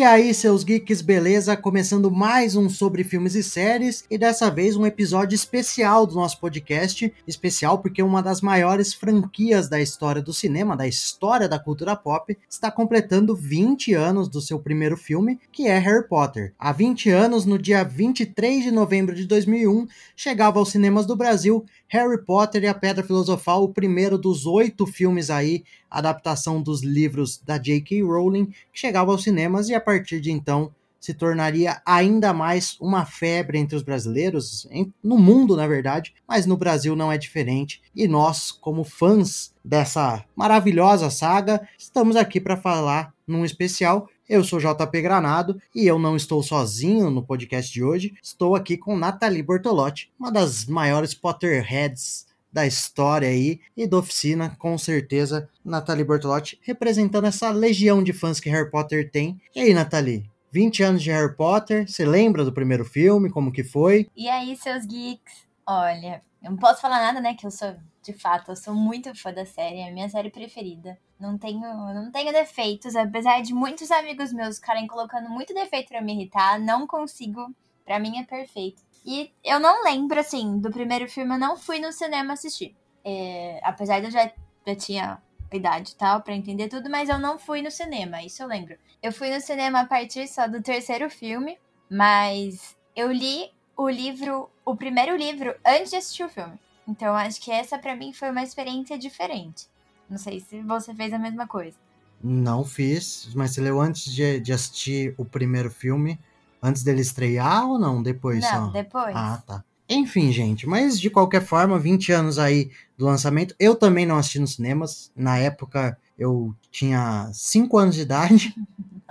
E aí, seus geeks, beleza? Começando mais um sobre filmes e séries e dessa vez um episódio especial do nosso podcast. Especial porque uma das maiores franquias da história do cinema, da história da cultura pop, está completando 20 anos do seu primeiro filme, que é Harry Potter. Há 20 anos, no dia 23 de novembro de 2001, chegava aos cinemas do Brasil Harry Potter e a Pedra Filosofal, o primeiro dos oito filmes aí, adaptação dos livros da J.K. Rowling, que chegava aos cinemas e a partir de então se tornaria ainda mais uma febre entre os brasileiros, no mundo, na verdade, mas no Brasil não é diferente. E nós, como fãs dessa maravilhosa saga, estamos aqui para falar num especial eu sou JP Granado e eu não estou sozinho no podcast de hoje. Estou aqui com Nathalie Bortolotti, uma das maiores Potterheads da história aí e da oficina, com certeza, Nathalie Bortolotti, representando essa legião de fãs que Harry Potter tem. E aí, Nathalie? 20 anos de Harry Potter, você lembra do primeiro filme, como que foi? E aí, seus geeks? Olha, eu não posso falar nada, né, que eu sou de fato, eu sou muito fã da série, é a minha série preferida. Não tenho, não tenho defeitos, apesar de muitos amigos meus ficarem colocando muito defeito para me irritar, não consigo. Para mim é perfeito. E eu não lembro, assim, do primeiro filme, eu não fui no cinema assistir. É, apesar de eu já, já tinha idade e tal, pra entender tudo, mas eu não fui no cinema, isso eu lembro. Eu fui no cinema a partir só do terceiro filme, mas eu li o livro, o primeiro livro, antes de assistir o filme. Então acho que essa para mim foi uma experiência diferente. Não sei se você fez a mesma coisa. Não fiz, mas você leu antes de, de assistir o primeiro filme? Antes dele estrear ou não? Depois não, só? depois. Ah, tá. Enfim, gente, mas de qualquer forma, 20 anos aí do lançamento. Eu também não assisti nos cinemas. Na época, eu tinha 5 anos de idade.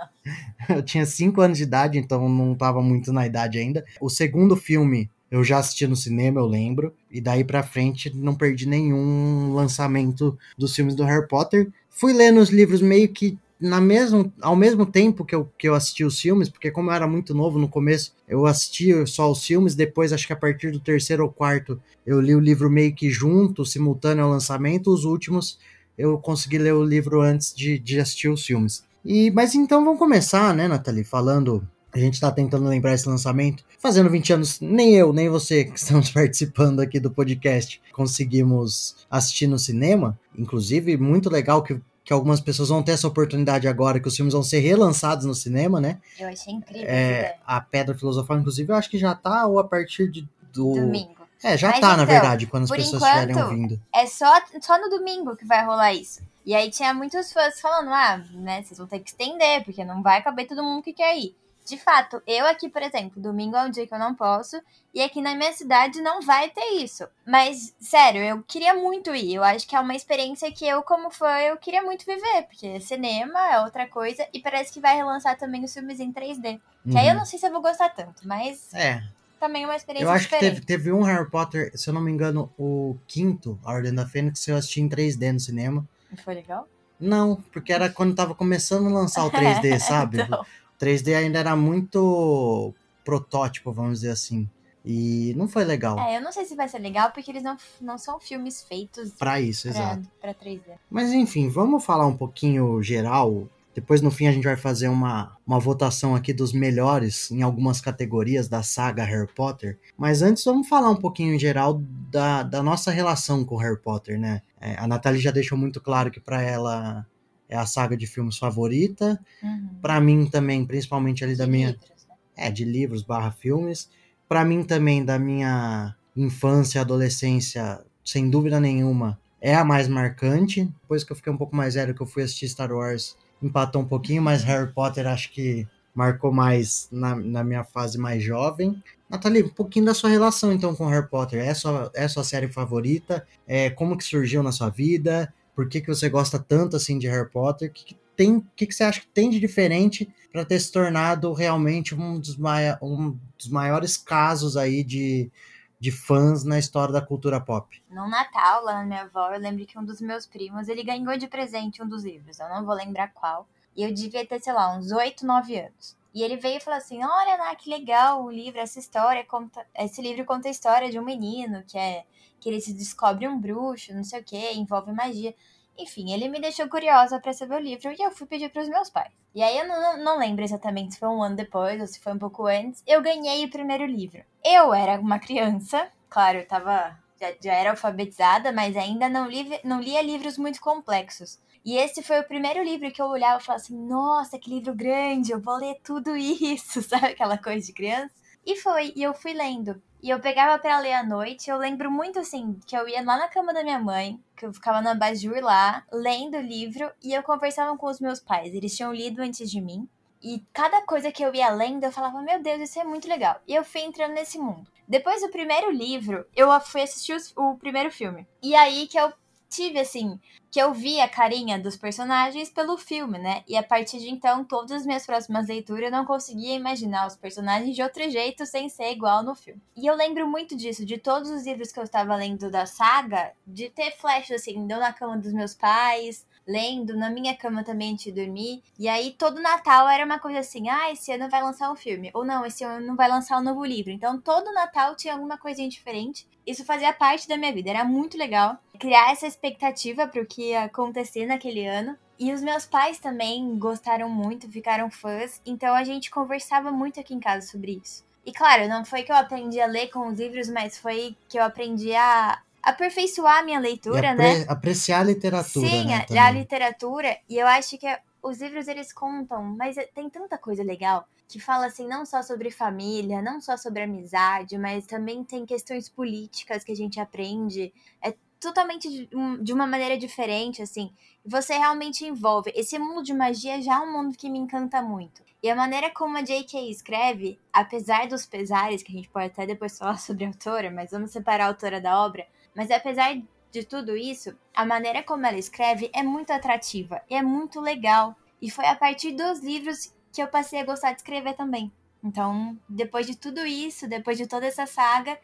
eu tinha 5 anos de idade, então não estava muito na idade ainda. O segundo filme eu já assisti no cinema, eu lembro. E daí pra frente não perdi nenhum lançamento dos filmes do Harry Potter. Fui lendo os livros meio que na mesmo, ao mesmo tempo que eu, que eu assisti os filmes, porque como eu era muito novo no começo, eu assisti só os filmes, depois acho que a partir do terceiro ou quarto eu li o livro meio que junto, simultâneo ao lançamento, os últimos eu consegui ler o livro antes de, de assistir os filmes. E, mas então vamos começar, né, Nathalie, falando a gente está tentando lembrar esse lançamento. Fazendo 20 anos, nem eu, nem você que estamos participando aqui do podcast conseguimos assistir no cinema. Inclusive, muito legal que, que algumas pessoas vão ter essa oportunidade agora, que os filmes vão ser relançados no cinema, né? Eu achei incrível. É, a Pedra Filosofal, inclusive, eu acho que já tá, ou a partir de, do. Domingo. É, já Mas tá, na então, verdade, quando as pessoas enquanto, estiverem ouvindo. É só, só no domingo que vai rolar isso. E aí tinha muitos fãs falando, ah, né, vocês vão ter que estender, porque não vai caber todo mundo que quer ir. De fato, eu aqui, por exemplo, domingo é um dia que eu não posso, e aqui na minha cidade não vai ter isso. Mas, sério, eu queria muito ir. Eu acho que é uma experiência que eu, como fã, eu queria muito viver, porque cinema é outra coisa, e parece que vai relançar também os filmes em 3D. Que aí eu Uhum. não sei se eu vou gostar tanto, mas É, também é uma experiência eu acho que diferente. teve, teve um Harry Potter, se eu não me engano, o quinto, A Ordem da Fênix, eu assisti em 3D no cinema. Foi legal? Não, porque era quando tava começando a lançar o 3D, sabe? Então. 3D ainda era muito protótipo, vamos dizer assim. E não foi legal É, eu não sei se vai ser legal, porque eles não, não são filmes feitos pra isso, pra, exato. pra 3D. Mas enfim, vamos falar um pouquinho geral. Depois no fim a gente vai fazer uma, uma votação aqui dos melhores em algumas categorias da saga Harry Potter. Mas antes vamos falar um pouquinho em geral da, da nossa relação com Harry Potter, né? É, a Nathalie já deixou muito claro que pra ela é a saga de filmes favorita. Uhum. Pra mim também, principalmente ali da De minha. livros, né? É, de livros barra filmes. Pra mim também, da minha infância e adolescência, sem dúvida nenhuma, é a mais marcante. Depois que eu fiquei um pouco mais velho, que eu fui assistir Star Wars, empatou um pouquinho, mas Harry Potter acho que marcou mais na, na minha fase mais jovem. Nathalie, um pouquinho da sua relação então com Harry Potter. É sua, é sua série favorita? É, como que surgiu na sua vida? Por que, que você gosta tanto assim de Harry Potter? O que, que tem, que, que você acha que tem de diferente para ter se tornado realmente um dos, mai um dos maiores casos aí de, de fãs na história da cultura pop? No Natal, lá na minha avó, eu lembro que um dos meus primos, ele ganhou de presente um dos livros. Eu não vou lembrar qual. E eu devia ter, sei lá, uns 8, 9 anos. E ele veio e falou assim: Olha, Ná, que legal o livro, essa história conta. Esse livro conta a história de um menino que é. que ele se descobre um bruxo, não sei o que, envolve magia. Enfim, ele me deixou curiosa para saber o livro e eu fui pedir para os meus pais. E aí eu não, não lembro exatamente se foi um ano depois ou se foi um pouco antes, eu ganhei o primeiro livro. Eu era uma criança, claro, eu tava já, já era alfabetizada, mas ainda não, li, não lia livros muito complexos. E esse foi o primeiro livro que eu olhava e falava assim: nossa, que livro grande, eu vou ler tudo isso, sabe aquela coisa de criança? E foi, e eu fui lendo. E eu pegava para ler à noite. Eu lembro muito assim que eu ia lá na cama da minha mãe, que eu ficava na Bajur lá, lendo o livro, e eu conversava com os meus pais. Eles tinham lido antes de mim. E cada coisa que eu ia lendo, eu falava, meu Deus, isso é muito legal. E eu fui entrando nesse mundo. Depois do primeiro livro, eu fui assistir o primeiro filme. E aí que eu tive, assim, que eu vi a carinha dos personagens pelo filme, né? E a partir de então, todas as minhas próximas leituras eu não conseguia imaginar os personagens de outro jeito sem ser igual no filme. E eu lembro muito disso, de todos os livros que eu estava lendo da saga, de ter flash, assim, deu na cama dos meus pais, lendo, na minha cama também antes de dormir. E aí todo Natal era uma coisa assim: ah, esse ano vai lançar um filme. Ou não, esse ano vai lançar um novo livro. Então todo Natal tinha alguma coisinha diferente. Isso fazia parte da minha vida, era muito legal criar essa expectativa para o que ia acontecer naquele ano. E os meus pais também gostaram muito, ficaram fãs, então a gente conversava muito aqui em casa sobre isso. E claro, não foi que eu aprendi a ler com os livros, mas foi que eu aprendi a aperfeiçoar a minha leitura, apre né? Apreciar a literatura. Sim, né, a, a literatura. E eu acho que os livros eles contam, mas é, tem tanta coisa legal que fala assim não só sobre família, não só sobre amizade, mas também tem questões políticas que a gente aprende. É totalmente de, de uma maneira diferente, assim. Você realmente envolve. Esse mundo de magia já é um mundo que me encanta muito. E a maneira como a J.K. escreve, apesar dos pesares, que a gente pode até depois falar sobre a autora, mas vamos separar a autora da obra, mas apesar de tudo isso, a maneira como ela escreve é muito atrativa e é muito legal. E foi a partir dos livros que eu passei a gostar de escrever também. Então, depois de tudo isso, depois de toda essa saga,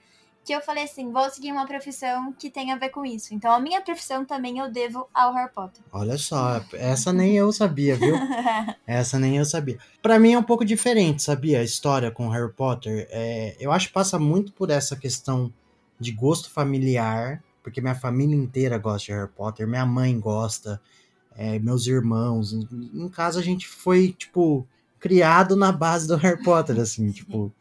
que eu falei assim, vou seguir uma profissão que tem a ver com isso. Então, a minha profissão também eu devo ao Harry Potter. Olha só, essa nem eu sabia, viu? essa nem eu sabia. Para mim é um pouco diferente, sabia? A história com Harry Potter. É, eu acho que passa muito por essa questão de gosto familiar, porque minha família inteira gosta de Harry Potter, minha mãe gosta, é, meus irmãos. Em, em casa a gente foi, tipo, criado na base do Harry Potter, assim, tipo.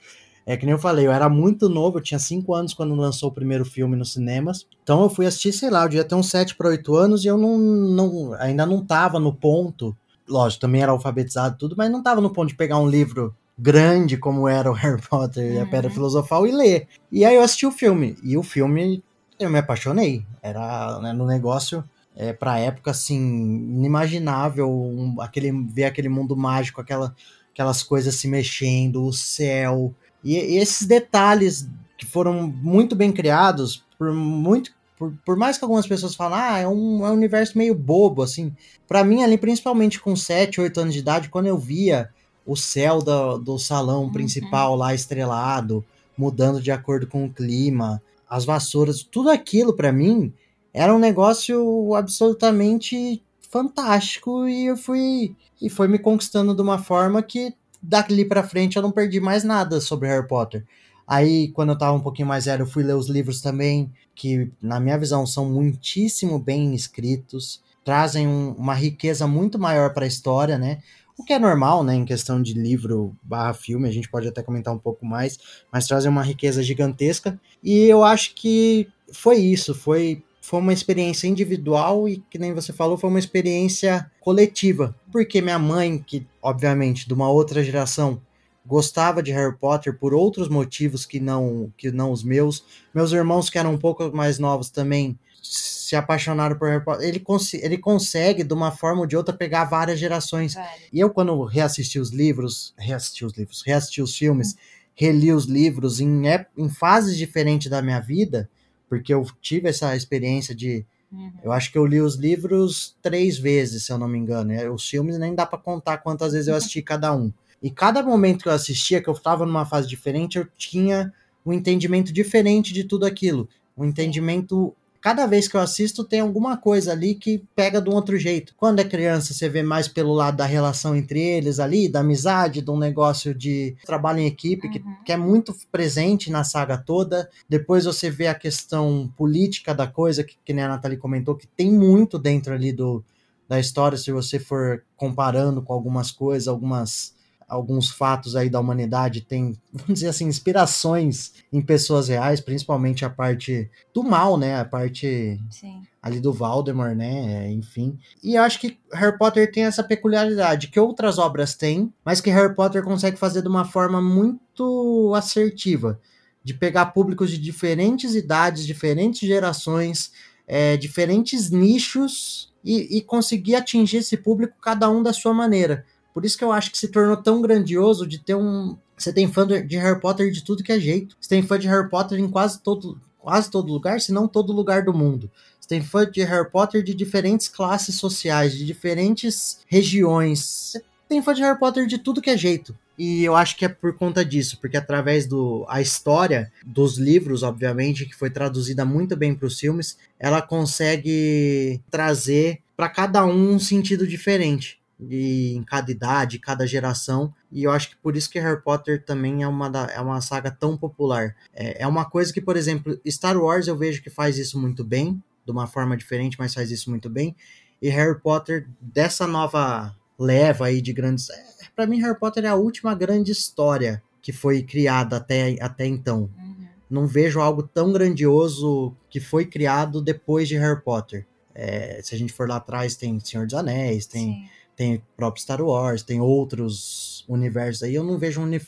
É que nem eu falei, eu era muito novo, eu tinha 5 anos quando lançou o primeiro filme nos cinemas. Então eu fui assistir, sei lá, eu devia ter uns 7 para 8 anos e eu não, não, ainda não tava no ponto. Lógico, também era alfabetizado tudo, mas não tava no ponto de pegar um livro grande como era o Harry Potter e a Pedra uhum. Filosofal e ler. E aí eu assisti o filme. E o filme eu me apaixonei. Era né, no negócio é, pra época assim, inimaginável um, aquele, ver aquele mundo mágico, aquela, aquelas coisas se mexendo, o céu. E, e esses detalhes que foram muito bem criados, por muito por, por, mais que algumas pessoas falem, ah, é um, é um universo meio bobo, assim. para mim, ali, principalmente com 7, 8 anos de idade, quando eu via o céu do, do salão uhum. principal lá estrelado, mudando de acordo com o clima, as vassouras, tudo aquilo para mim era um negócio absolutamente fantástico e eu fui e foi me conquistando de uma forma que dali para frente eu não perdi mais nada sobre Harry Potter. Aí, quando eu tava um pouquinho mais velho, eu fui ler os livros também, que, na minha visão, são muitíssimo bem escritos, trazem um, uma riqueza muito maior para a história, né? O que é normal, né, em questão de livro barra filme, a gente pode até comentar um pouco mais, mas trazem uma riqueza gigantesca. E eu acho que foi isso, foi, foi uma experiência individual e, que nem você falou, foi uma experiência coletiva. Porque minha mãe, que obviamente de uma outra geração, gostava de Harry Potter por outros motivos que não que não os meus. Meus irmãos que eram um pouco mais novos também se apaixonaram por Harry Potter. Ele, cons ele consegue, de uma forma ou de outra, pegar várias gerações. E eu, quando reassisti os livros, reassisti os livros, reassisti os filmes, uhum. reli os livros em, em fases diferentes da minha vida, porque eu tive essa experiência de. Uhum. Eu acho que eu li os livros três vezes, se eu não me engano. Os filmes nem dá para contar quantas vezes eu assisti cada um. E cada momento que eu assistia, que eu estava numa fase diferente, eu tinha um entendimento diferente de tudo aquilo. Um entendimento cada vez que eu assisto tem alguma coisa ali que pega de um outro jeito. Quando é criança, você vê mais pelo lado da relação entre eles ali, da amizade, de um negócio de trabalho em equipe, uhum. que, que é muito presente na saga toda. Depois você vê a questão política da coisa, que, que nem a Nathalie comentou, que tem muito dentro ali do, da história, se você for comparando com algumas coisas, algumas alguns fatos aí da humanidade tem, vamos dizer assim, inspirações em pessoas reais, principalmente a parte do mal, né? A parte Sim. ali do Valdemar, né? Enfim. E eu acho que Harry Potter tem essa peculiaridade que outras obras têm, mas que Harry Potter consegue fazer de uma forma muito assertiva, de pegar públicos de diferentes idades, diferentes gerações, é, diferentes nichos e, e conseguir atingir esse público cada um da sua maneira. Por isso que eu acho que se tornou tão grandioso de ter um. Você tem fã de Harry Potter de tudo que é jeito. Você tem fã de Harry Potter em quase todo, quase todo lugar, se não todo lugar do mundo. Você tem fã de Harry Potter de diferentes classes sociais, de diferentes regiões. Você tem fã de Harry Potter de tudo que é jeito. E eu acho que é por conta disso, porque através do a história dos livros, obviamente, que foi traduzida muito bem para os filmes, ela consegue trazer para cada um um sentido diferente de, em cada idade, cada geração. E eu acho que por isso que Harry Potter também é uma, da, é uma saga tão popular. É, é uma coisa que, por exemplo, Star Wars eu vejo que faz isso muito bem, de uma forma diferente, mas faz isso muito bem. E Harry Potter, dessa nova leva aí de grandes. É, para mim, Harry Potter é a última grande história que foi criada até, até então. Uhum. Não vejo algo tão grandioso que foi criado depois de Harry Potter. É, se a gente for lá atrás, tem Senhor dos Anéis, tem Sim tem o próprio Star Wars, tem outros universos aí. Eu não vejo um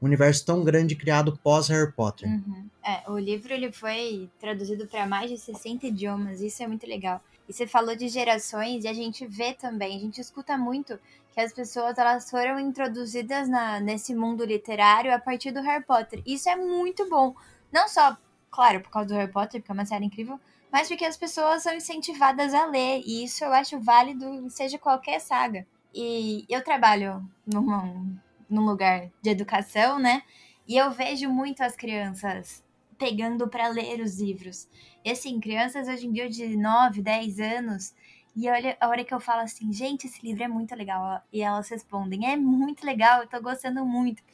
universo tão grande criado pós Harry Potter. Uhum. É, o livro ele foi traduzido para mais de 60 idiomas, isso é muito legal. E você falou de gerações e a gente vê também, a gente escuta muito que as pessoas elas foram introduzidas na, nesse mundo literário a partir do Harry Potter. Isso é muito bom. Não só, claro, por causa do Harry Potter, porque é uma série incrível, mas porque as pessoas são incentivadas a ler, e isso eu acho válido, seja qualquer saga. E eu trabalho num, num lugar de educação, né? E eu vejo muito as crianças pegando para ler os livros. E assim, crianças hoje em dia de 9, 10 anos, e olha, a hora que eu falo assim, gente, esse livro é muito legal. E elas respondem, é muito legal, eu tô gostando muito.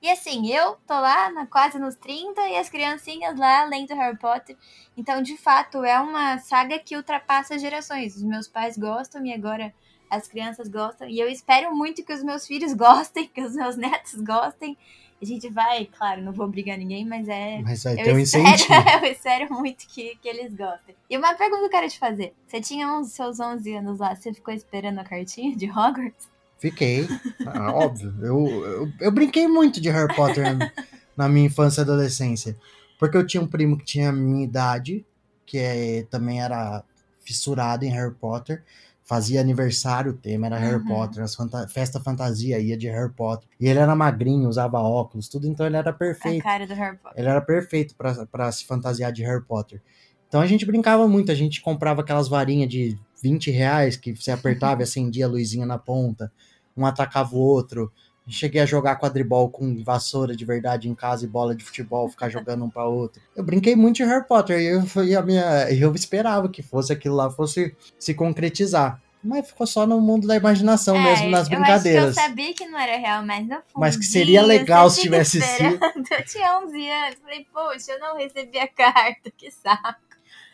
E assim, eu tô lá na, quase nos 30 e as criancinhas lá lendo Harry Potter. Então, de fato, é uma saga que ultrapassa gerações. Os meus pais gostam e agora as crianças gostam. E eu espero muito que os meus filhos gostem, que os meus netos gostem. A gente vai, claro, não vou obrigar ninguém, mas é. Mas vai ter um incentivo. eu espero muito que, que eles gostem. E uma pergunta que eu quero te fazer: você tinha uns seus 11 anos lá, você ficou esperando a cartinha de Hogwarts? Fiquei, ah, óbvio. Eu, eu, eu, brinquei muito de Harry Potter na minha infância e adolescência. Porque eu tinha um primo que tinha a minha idade, que é, também era fissurado em Harry Potter. Fazia aniversário, o tema era uhum. Harry Potter, as fanta festa fantasia ia de Harry Potter. E ele era magrinho, usava óculos, tudo, então ele era perfeito. A cara do Harry Potter. Ele era perfeito para se fantasiar de Harry Potter. Então a gente brincava muito, a gente comprava aquelas varinhas de 20 reais que você apertava e acendia a luzinha na ponta um atacava o outro. Cheguei a jogar quadribol com vassoura de verdade em casa e bola de futebol, ficar jogando um para outro. Eu brinquei muito de Harry Potter e eu, e a minha, eu esperava que fosse aquilo lá fosse se concretizar. Mas ficou só no mundo da imaginação é, mesmo, nas brincadeiras. eu sabia que não era real, mas no fundo. Mas que seria legal se tivesse sido. Eu tinha 11 anos, falei, poxa, eu não recebi a carta, que saco.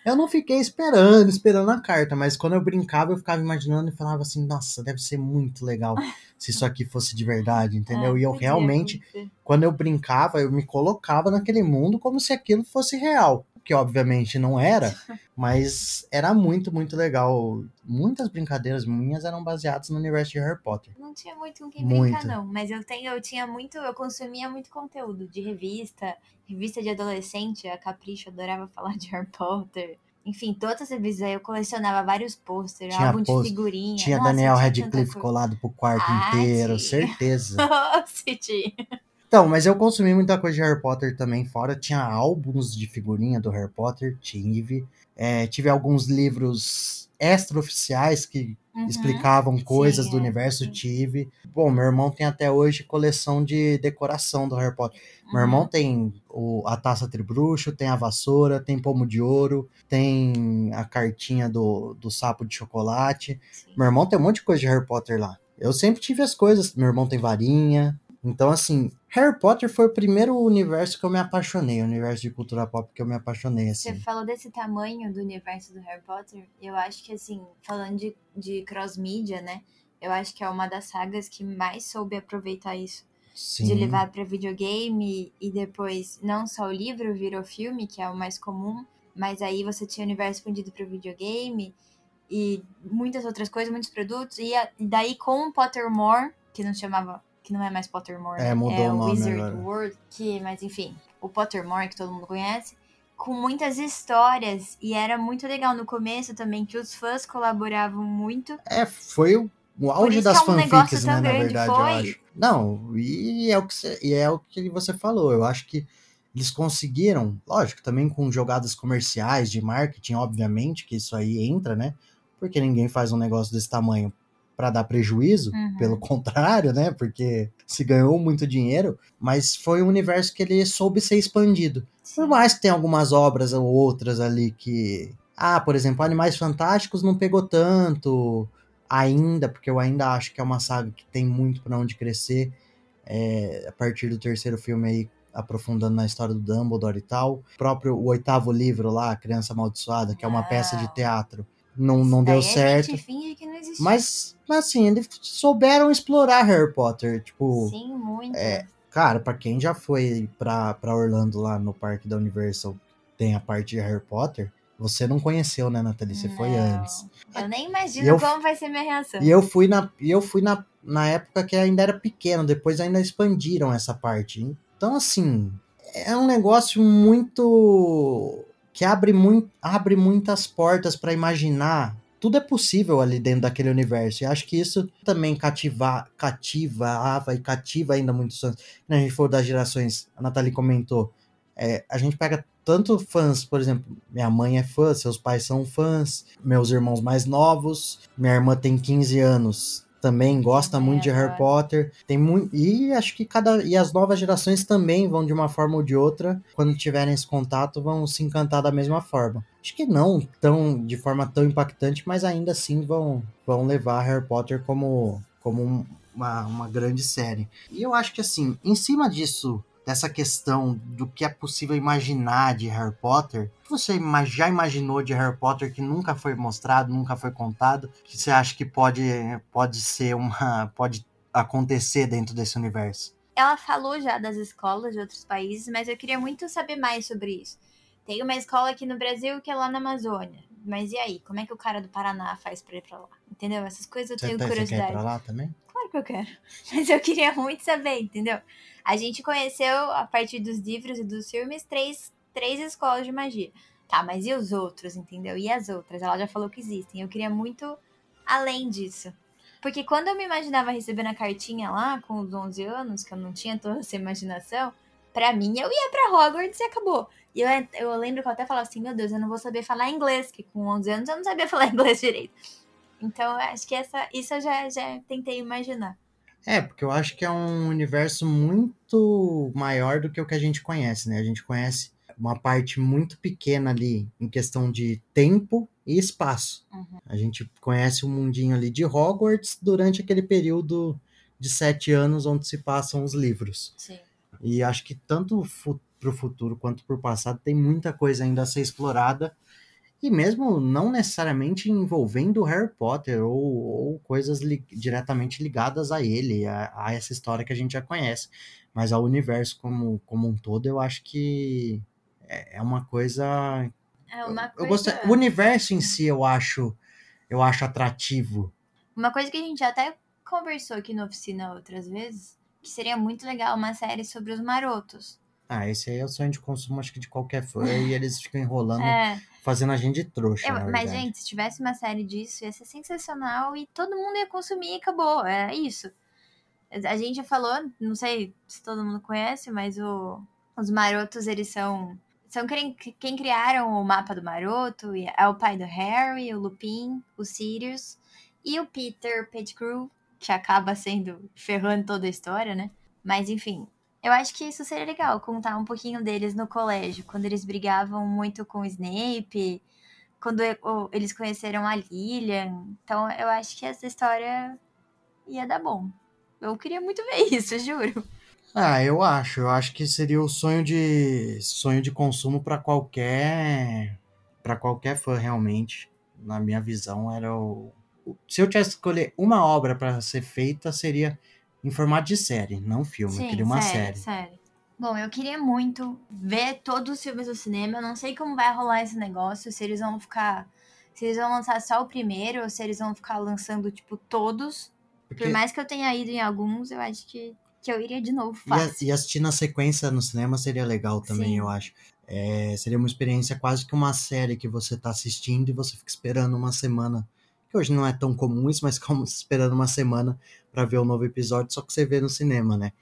Eu não fiquei esperando, esperando a carta, mas quando eu brincava, eu ficava imaginando e falava assim, nossa, deve ser muito legal se isso aqui fosse de verdade, entendeu? É, e eu realmente, quando eu brincava, eu me colocava naquele mundo como se aquilo fosse real. Que obviamente não era, mas era muito, muito legal. Muitas brincadeiras minhas eram baseadas no universo de Harry Potter. Não tinha muito com quem muito. brincar, não. Mas eu tenho, eu tinha muito, eu consumia muito conteúdo de revista, revista de adolescente, a Capricho adorava falar de Harry Potter. Enfim, todas as revistas eu colecionava vários pôsteres, álbum de figurinha. Tinha Nossa, Daniel Radcliffe colado pro quarto ah, inteiro, tinha. certeza. Se tinha. Então, mas eu consumi muita coisa de Harry Potter também fora. Tinha álbuns de figurinha do Harry Potter, tive. É, tive alguns livros extra-oficiais que Uhum. explicavam coisas Sim, do é, universo, sim. tive. Bom, meu irmão tem até hoje coleção de decoração do Harry Potter. Meu Uhum. irmão tem o, a taça tribruxo, tem a vassoura, tem pomo de ouro, tem a cartinha do, do sapo de chocolate. Sim. Meu irmão tem um monte de coisa de Harry Potter lá. Eu sempre tive as coisas. Meu irmão tem varinha. Então, assim, Harry Potter foi o primeiro universo que eu me apaixonei, o universo de cultura pop que eu me apaixonei, Você assim. falou desse tamanho do universo do Harry Potter, eu acho que, assim, falando de, de cross-mídia, né? Eu acho que é uma das sagas que mais soube aproveitar isso. Sim. De levar pra videogame e depois, não só o livro virou filme, que é o mais comum, mas aí você tinha o universo expandido pro videogame e muitas outras coisas, muitos produtos. E, a- e daí com o Pottermore, que não chamava, que não é mais Pottermore, É, mudou é o nome Wizard agora. World, que, mas enfim, o Pottermore que todo mundo conhece, com muitas histórias e era muito legal no começo também que os fãs colaboravam muito. É, foi o, o auge das é um fanfics, né, na verdade, eu foi? acho. Não, e é, o que você, e é o que você falou. Eu acho que eles conseguiram, lógico, também com jogadas comerciais de marketing, obviamente, que isso aí entra, né? Porque ninguém faz um negócio desse tamanho para dar prejuízo, Uhum. pelo contrário, né? Porque se ganhou muito dinheiro, mas foi um universo que ele soube ser expandido. Por mais que tenha algumas obras ou outras ali que. Ah, por exemplo, Animais Fantásticos não pegou tanto ainda, porque eu ainda acho que é uma saga que tem muito pra onde crescer. é, a partir do terceiro filme aí, aprofundando na história do Dumbledore e tal. O próprio o oitavo livro lá, Criança Amaldiçoada, que é uma Não. peça de teatro, não, não deu Daí certo. A gente finge que não Mas, assim, eles souberam explorar Harry Potter. Tipo, Sim, muito. é, Cara, pra quem já foi pra, pra Orlando lá no parque da Universal, tem a parte de Harry Potter, você não conheceu, né, Nathalie? Você foi Não. antes. Eu nem imagino eu- como vai ser minha reação. E eu fui na, eu fui na, na época que ainda era pequeno, depois ainda expandiram essa parte. Então, assim, é um negócio muito. que abre, muito, abre muitas portas pra imaginar. Tudo é possível ali dentro daquele universo. E acho que isso também cativa, cativava e cativa ainda muitos fãs. Quando a gente for das gerações, a Nathalie comentou. é, a gente pega tanto fãs, por exemplo, minha mãe é fã, seus pais são fãs, meus irmãos mais novos, minha irmã tem 15 anos, também gosta Também muito de Harry. Potter. Tem muito e acho que cada e as novas gerações também vão de uma forma ou de outra, quando tiverem esse contato, vão se encantar da mesma forma. Acho que não tão de forma tão impactante, mas ainda assim vão vão levar Harry Potter como como um- uma, uma grande série. E eu acho que assim, em cima disso, dessa questão do que é possível imaginar de Harry Potter, o que você já imaginou de Harry Potter que nunca foi mostrado, nunca foi contado, que você acha que pode, pode ser uma. pode acontecer dentro desse universo? Ela falou já das escolas de outros países, mas eu queria muito saber mais sobre isso. Tem uma escola aqui no Brasil que é lá na Amazônia. Mas e aí? Como é que o cara do Paraná faz pra ir pra lá? Entendeu? Essas coisas eu Você, tenho tá- você quer ir curiosidade. pra lá também? Que eu quero. Mas eu queria muito saber, entendeu? A gente conheceu, a partir dos livros e dos filmes, três, três escolas de magia. Tá, mas e os outros, entendeu? E as outras? Ela já falou que existem. Eu queria muito além disso. Porque quando eu me imaginava recebendo a cartinha lá, com os 11 anos, que eu não tinha toda essa imaginação, pra mim, eu ia pra Hogwarts e acabou. E eu, eu lembro que eu até falava assim, meu Deus, eu não vou saber falar inglês, que com 11 anos eu não sabia falar inglês direito. Então, acho que essa, isso eu já, já tentei imaginar. É, porque eu acho que é um universo muito maior do que o que a gente conhece, né? A gente conhece uma parte muito pequena ali em questão de tempo e espaço. Uhum. A gente conhece o mundinho ali de Hogwarts durante aquele período de sete anos onde se passam os livros. Sim. E acho que tanto fu pro futuro quanto pro passado tem muita coisa ainda a ser explorada. E mesmo não necessariamente envolvendo Harry Potter ou, ou coisas li diretamente ligadas a ele, a, a, essa história que a gente já conhece. Mas ao universo como, como um todo, eu acho que é, é uma coisa. É uma coisa... eu gostei, o universo em si eu acho, eu acho atrativo. Uma coisa que a gente até conversou aqui na oficina outras vezes, que seria muito legal uma série sobre os marotos. Ah, esse aí é o sonho de consumo, acho que de qualquer fã, e eles ficam enrolando, É, fazendo a gente de trouxa. eu- mas, gente, se tivesse uma série disso, ia ser sensacional e todo mundo ia consumir e acabou. É isso. A gente já falou, não sei se todo mundo conhece, mas o, os marotos, eles são. São quem, quem criaram o mapa do maroto. É o pai do Harry, o Lupin, o Sirius e o Peter Pettigrew, que acaba sendo ferrando toda a história, né? Mas enfim, eu acho que isso seria legal, contar um pouquinho deles no colégio, quando eles brigavam muito com o Snape, quando eles conheceram a Lilian. Então eu acho que essa história ia dar bom. Eu queria muito ver isso, juro. Ah, eu acho. Eu acho que seria o sonho de sonho de consumo para qualquer para qualquer fã realmente. Na minha visão era o se eu tivesse que escolher uma obra para ser feita seria em formato de série, não filme. Sim, eu queria uma série. série. Bom, eu queria muito ver todos os filmes do cinema. Eu não sei como vai rolar esse negócio, se eles vão ficar. Se eles vão lançar só o primeiro, ou se eles vão ficar lançando, tipo, todos. Porque... Por mais que eu tenha ido em alguns, eu acho que, que eu iria de novo fácil. E, assistir na sequência no cinema seria legal também, Sim. eu acho. É, seria uma experiência quase que uma série que você tá assistindo e você fica esperando uma semana. Que hoje não é tão comum isso, mas como esperando uma semana para ver o um novo episódio, só que você vê no cinema, né?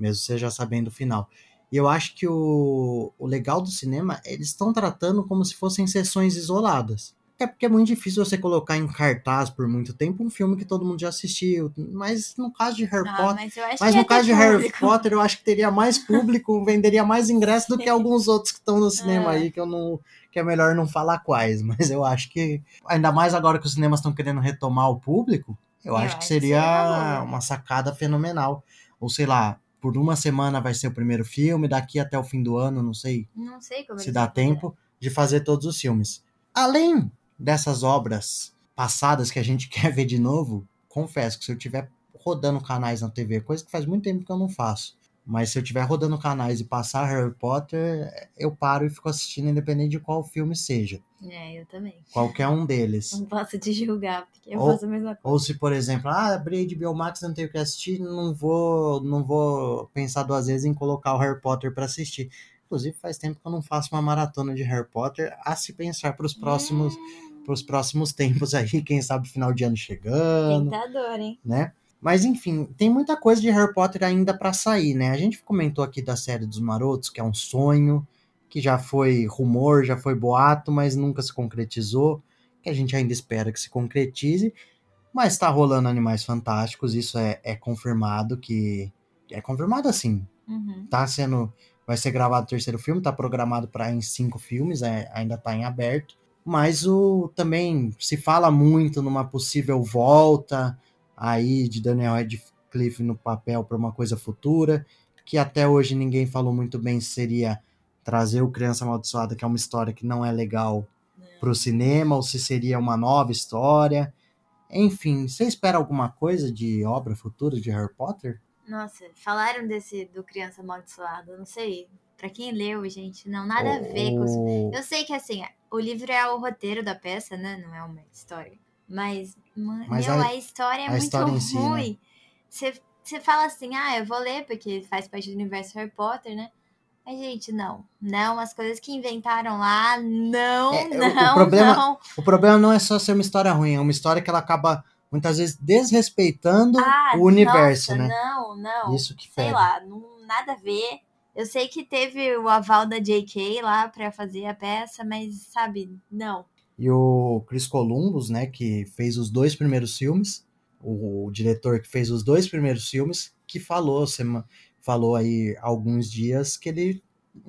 mesmo você já sabendo o final. E eu acho que o, o legal do cinema, eles estão tratando como se fossem sessões isoladas. É porque é muito difícil você colocar em cartaz por muito tempo um filme que todo mundo já assistiu. Mas no caso de Harry ah, Potter. Mas, mas no caso de público. Harry Potter, eu acho que teria mais público, venderia mais ingressos do que alguns outros que estão no cinema é. aí, que eu não. que é melhor não falar quais. Mas eu acho que. Ainda mais agora que os cinemas estão querendo retomar o público, eu, eu acho, acho que seria, seria uma sacada fenomenal. Ou sei lá, por uma semana vai ser o primeiro filme, daqui até o fim do ano, não sei, não sei se dá tempo de fazer todos os filmes. Além dessas obras passadas que a gente quer ver de novo, confesso que se eu tiver rodando canais na TV, coisa que faz muito tempo que eu não faço, mas se eu estiver rodando canais e passar Harry Potter, eu paro e fico assistindo, independente de qual filme seja. É, eu também. Qualquer um deles. Não posso te julgar, porque eu ou, faço a mesma coisa. Ou se, por exemplo, ah, abri de Biomax, não tenho que assistir, não vou, não vou pensar duas vezes em colocar o Harry Potter para assistir. Inclusive, faz tempo que eu não faço uma maratona de Harry Potter, a se pensar para os próximos, hum. pros próximos tempos aí, quem sabe final de ano chegando. Tentador, hein? Né? Mas enfim, tem muita coisa de Harry Potter ainda para sair, né? A gente comentou aqui da série dos Marotos, que é um sonho, que já foi rumor, já foi boato, mas nunca se concretizou, que a gente ainda espera que se concretize. Mas tá rolando Animais Fantásticos, isso é, é confirmado que é confirmado assim. Uhum. Tá sendo vai ser gravado o terceiro filme, tá programado para em cinco filmes, é, ainda tá em aberto. Mas o também se fala muito numa possível volta aí de Daniel Radcliffe no papel para uma coisa futura, que até hoje ninguém falou muito bem se seria trazer o Criança Amaldiçoada, que é uma história que não é legal para o cinema, ou se seria uma nova história. Enfim, você espera alguma coisa de obra futura de Harry Potter? Nossa, falaram desse do Criança Amaldiçoada, não sei. Pra quem leu, gente, não, nada oh. a ver com isso. Eu sei que, assim, o livro é o roteiro da peça, né? Não é uma história. Mas, Mas meu, a, a, história é a muito história ruim. Si, né? Você, você fala assim, ah, eu vou ler porque faz parte do universo Harry Potter, né? Mas, gente, não. Não, as coisas que inventaram lá, não, é, não, o problema, não. O problema não é só ser uma história ruim, é uma história que ela acaba muitas vezes desrespeitando ah, o universo, nossa, né? Não, não. Isso que Sei lá, não, nada a ver. Eu sei que teve o aval da JK lá para fazer a peça, mas sabe, não. E o Chris Columbus, né, que fez os dois primeiros filmes, o, o diretor que fez os dois primeiros filmes, que falou, falou aí alguns dias que ele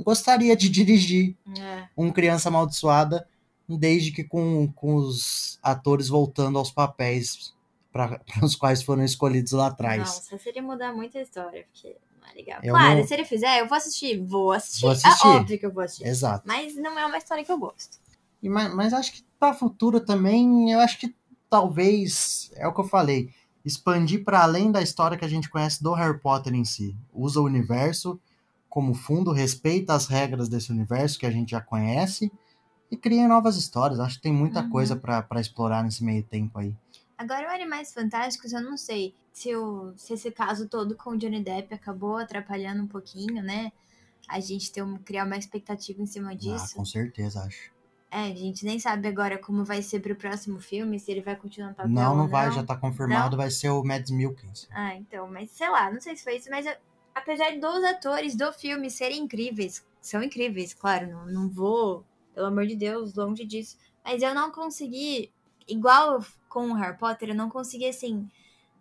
gostaria de dirigir é. um Criança Amaldiçoada, desde que com, com os atores voltando aos papéis para os quais foram escolhidos lá atrás. Nossa, seria mudar muita história, porque não é legal. Eu claro, não... se ele fizer, eu vou assistir, vou assistir. Vou assistir. É óbvio que eu vou assistir. Exato. Mas não é uma história que eu gosto. E, mas, mas acho que para futuro também, eu acho que talvez, é o que eu falei, expandir para além da história que a gente conhece do Harry Potter em si. Usa o universo como fundo, respeita as regras desse universo que a gente já conhece e cria novas histórias. Acho que tem muita uhum. coisa para explorar nesse meio tempo aí. Agora, o Animais Fantásticos, eu não sei se, o, se esse caso todo com o Johnny Depp acabou atrapalhando um pouquinho, né? A gente ter um, criar uma expectativa em cima ah, disso. Ah, com certeza, acho. É, a gente nem sabe agora como vai ser pro próximo filme, se ele vai continuar no papel Não, não vai, já tá confirmado, Não? vai ser o Mads Milkins. Ah, então, mas sei lá, não sei se foi isso, mas apesar dos atores do filme serem incríveis, são incríveis, claro, não, não vou, pelo amor de Deus, longe disso, mas eu não consegui, igual com o Harry Potter, eu não consegui, assim,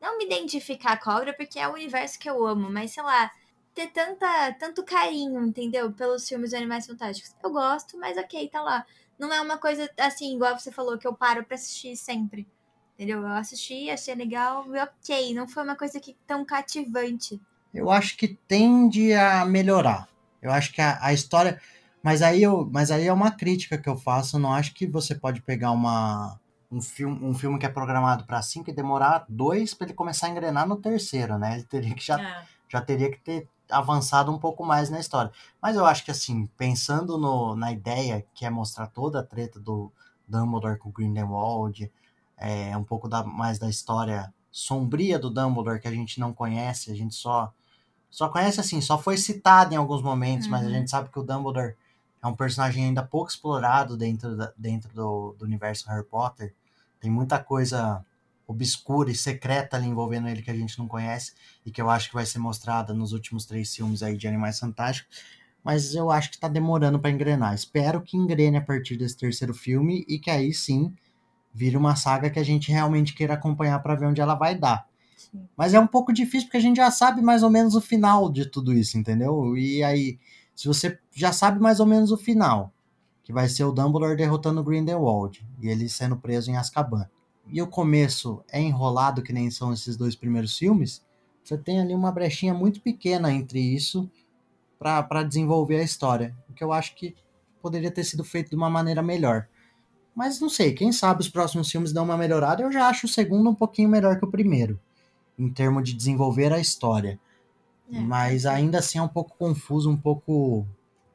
não me identificar com a obra, porque é o universo que eu amo, mas sei lá, ter tanta, tanto carinho, entendeu, pelos filmes de Animais Fantásticos. Eu gosto, mas ok, tá lá. Não é uma coisa, assim, igual você falou, que eu paro pra assistir sempre. Entendeu? Eu assisti, achei legal, e ok. Não foi uma coisa que tão cativante. Eu acho que tende a melhorar. Eu acho que a, a história. Mas aí, eu, mas aí é uma crítica que eu faço. Eu não acho que você pode pegar uma, um, filme, um filme que é programado para cinco e demorar dois para ele começar a engrenar no terceiro, né? Ele teria que já, É. já teria que ter avançado um pouco mais na história. Mas eu acho que assim, pensando no, na ideia que é mostrar toda a treta do Dumbledore com o Grindelwald, é, um pouco da, mais da história sombria do Dumbledore que a gente não conhece, a gente só só conhece assim, só foi citado em alguns momentos, mas a Uhum. gente sabe que o Dumbledore é um personagem ainda pouco explorado dentro, da, dentro do, do universo Harry Potter. Tem muita coisa obscura e secreta ali envolvendo ele que a gente não conhece e que eu acho que vai ser mostrada nos últimos três filmes aí de Animais Fantásticos. Mas eu acho que tá demorando para engrenar. Espero que engrene a partir desse terceiro filme e que aí sim vire uma saga que a gente realmente queira acompanhar para ver onde ela vai dar. Sim. Mas é um pouco difícil porque a gente já sabe mais ou menos o final de tudo isso, entendeu? E aí, se você já sabe mais ou menos o final, que vai ser o Dumbledore derrotando o Grindelwald e ele sendo preso em Azkaban. E o começo é enrolado, que nem são esses dois primeiros filmes, você tem ali uma brechinha muito pequena entre isso para desenvolver a história. O que eu acho que poderia ter sido feito de uma maneira melhor. Mas não sei, quem sabe os próximos filmes dão uma melhorada. Eu já acho o segundo um pouquinho melhor que o primeiro, em termos de desenvolver a história. É, Mas ainda assim é um pouco confuso, um pouco, um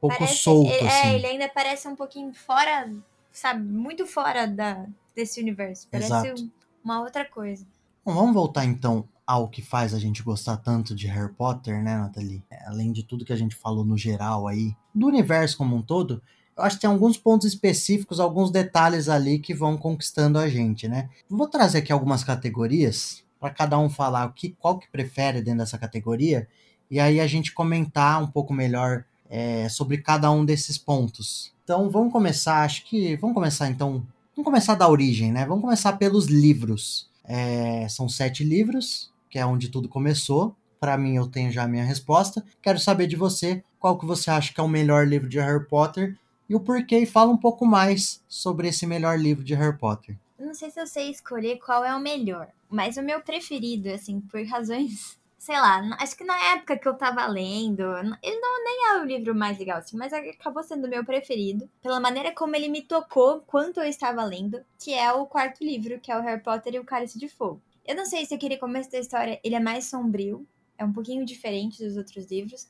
pouco Parece- solto, ele- assim. É, ele ainda parece um pouquinho fora, sabe? Muito fora da, desse universo. Parece Exato. um- uma outra coisa. Bom, vamos voltar então ao que faz a gente gostar tanto de Harry Potter, né, Nathalie? É, Além de tudo que a gente falou no geral aí, do universo como um todo, eu acho que tem alguns pontos específicos, alguns detalhes ali que vão conquistando a gente, né? Vou trazer aqui algumas categorias para cada um falar o que, qual que prefere dentro dessa categoria e aí a gente comentar um pouco melhor é, sobre cada um desses pontos. Então vamos começar, acho que vamos começar então, vamos começar da origem, né? Vamos começar pelos livros. É, são sete livros, que é onde tudo começou. Para mim, eu tenho já a minha resposta. Quero saber de você qual que você acha que é o melhor livro de Harry Potter e o porquê. Fala um pouco mais sobre esse melhor livro de Harry Potter. Não sei se eu sei escolher qual é o melhor, mas o meu preferido, assim, por razões, sei lá, acho que na época que eu tava lendo, ele não nem é o livro mais legal, assim, mas acabou sendo o meu preferido, pela maneira como ele me tocou quanto eu estava lendo, que é o quarto livro, que é o Harry Potter e o Cálice de Fogo. Eu não sei se aquele começo da história ele é mais sombrio, é um pouquinho diferente dos outros livros.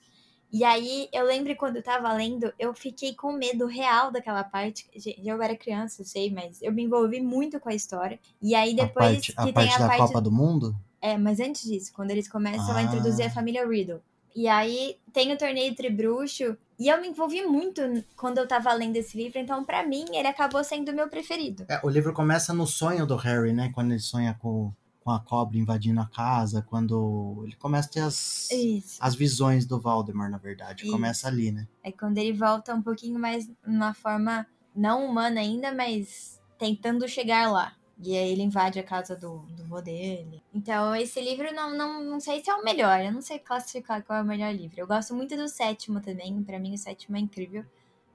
E aí, eu lembro quando eu tava lendo, eu fiquei com medo real daquela parte. Eu era criança, eu sei, mas eu me envolvi muito com a história. E aí, depois a parte, que a tem parte a da parte. Copa do Mundo? É, mas antes disso, quando eles começam a Ah. introduzir a família Riddle. E aí tem o torneio Tribruxo. E eu me envolvi muito quando eu tava lendo esse livro, então pra mim ele acabou sendo o meu preferido. É, o livro começa no sonho do Harry, né? Quando ele sonha com, com a cobra invadindo a casa, quando ele começa a ter as, Isso. as visões do Voldemort, na verdade. Isso. Começa ali, né? Aí quando ele volta um pouquinho mais numa forma não humana ainda, mas tentando chegar lá. E aí ele invade a casa do, do vô dele. Então, esse livro não, não, não sei se é o melhor. Eu não sei classificar qual é o melhor livro. Eu gosto muito do sétimo também. Pra mim, o sétimo é incrível.